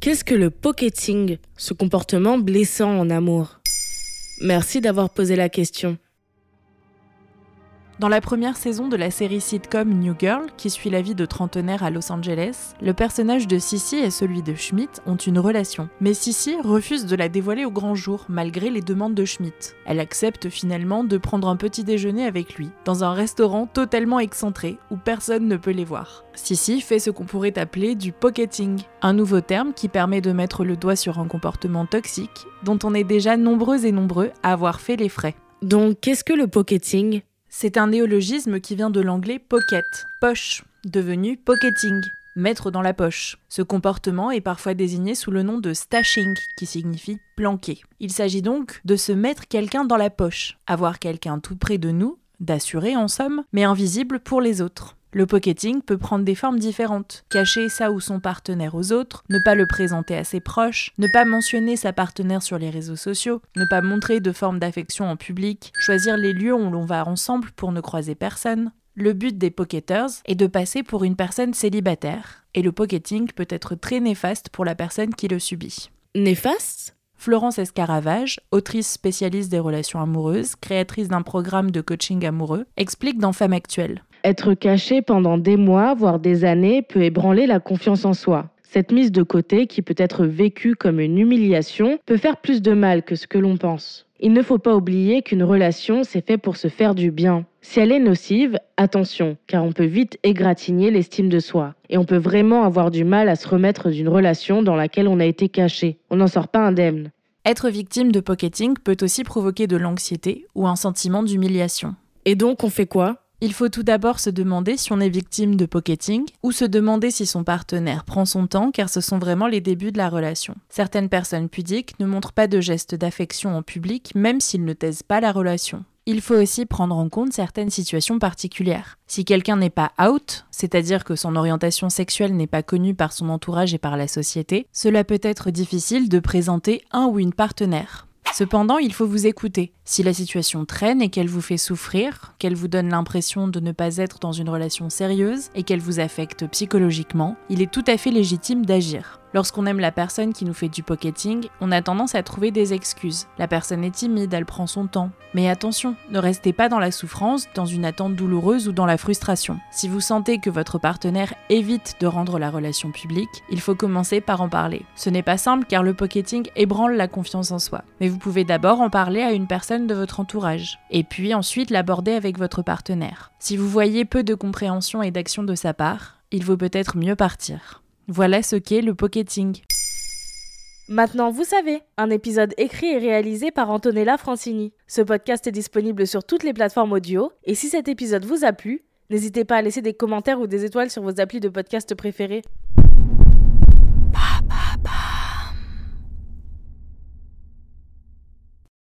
Qu'est-ce que le pocketing, ce comportement blessant en amour? Merci d'avoir posé la question. Dans la première saison de la série sitcom New Girl, qui suit la vie de trentenaires à Los Angeles, le personnage de Sissy et celui de Schmidt ont une relation. Mais Sissy refuse de la dévoiler au grand jour, malgré les demandes de Schmidt. Elle accepte finalement de prendre un petit déjeuner avec lui, dans un restaurant totalement excentré, où personne ne peut les voir. Sissy fait ce qu'on pourrait appeler du pocketing, un nouveau terme qui permet de mettre le doigt sur un comportement toxique, dont on est déjà nombreux et nombreux à avoir fait les frais. Donc, qu'est-ce que le pocketing? C'est un néologisme qui vient de l'anglais pocket, poche, devenu pocketing, mettre dans la poche. Ce comportement est parfois désigné sous le nom de stashing, qui signifie planquer. Il s'agit donc de se mettre quelqu'un dans la poche, avoir quelqu'un tout près de nous, d'assurer en somme, mais invisible pour les autres. Le pocketing peut prendre des formes différentes. Cacher sa ou son partenaire aux autres, ne pas le présenter à ses proches, ne pas mentionner sa partenaire sur les réseaux sociaux, ne pas montrer de forme d'affection en public, choisir les lieux où l'on va ensemble pour ne croiser personne. Le but des pocketers est de passer pour une personne célibataire, et le pocketing peut être très néfaste pour la personne qui le subit. Néfaste? Florence Escaravage, autrice spécialiste des relations amoureuses, créatrice d'un programme de coaching amoureux, explique dans Femme actuelle. Être caché pendant des mois, voire des années, peut ébranler la confiance en soi. Cette mise de côté, qui peut être vécue comme une humiliation, peut faire plus de mal que ce que l'on pense. Il ne faut pas oublier qu'une relation, c'est fait pour se faire du bien. Si elle est nocive, attention, car on peut vite égratigner l'estime de soi. Et on peut vraiment avoir du mal à se remettre d'une relation dans laquelle on a été caché. On n'en sort pas indemne. Être victime de pocketing peut aussi provoquer de l'anxiété ou un sentiment d'humiliation. Et donc on fait quoi? Il faut tout d'abord se demander si on est victime de pocketing ou se demander si son partenaire prend son temps car ce sont vraiment les débuts de la relation. Certaines personnes pudiques ne montrent pas de gestes d'affection en public même s'ils ne taisent pas la relation. Il faut aussi prendre en compte certaines situations particulières. Si quelqu'un n'est pas out, c'est-à-dire que son orientation sexuelle n'est pas connue par son entourage et par la société, cela peut être difficile de présenter un ou une partenaire. Cependant, il faut vous écouter. Si la situation traîne et qu'elle vous fait souffrir, qu'elle vous donne l'impression de ne pas être dans une relation sérieuse et qu'elle vous affecte psychologiquement, il est tout à fait légitime d'agir. Lorsqu'on aime la personne qui nous fait du pocketing, on a tendance à trouver des excuses. La personne est timide, elle prend son temps. Mais attention, ne restez pas dans la souffrance, dans une attente douloureuse ou dans la frustration. Si vous sentez que votre partenaire évite de rendre la relation publique, il faut commencer par en parler. Ce n'est pas simple car le pocketing ébranle la confiance en soi. Mais vous pouvez d'abord en parler à une personne de votre entourage. Et puis ensuite l'aborder avec votre partenaire. Si vous voyez peu de compréhension et d'action de sa part, il vaut peut-être mieux partir. Voilà ce qu'est le pocketing. Maintenant, vous savez, un épisode écrit et réalisé par Antonella Francini. Ce podcast est disponible sur toutes les plateformes audio, et si cet épisode vous a plu, n'hésitez pas à laisser des commentaires ou des étoiles sur vos applis de podcast préférés.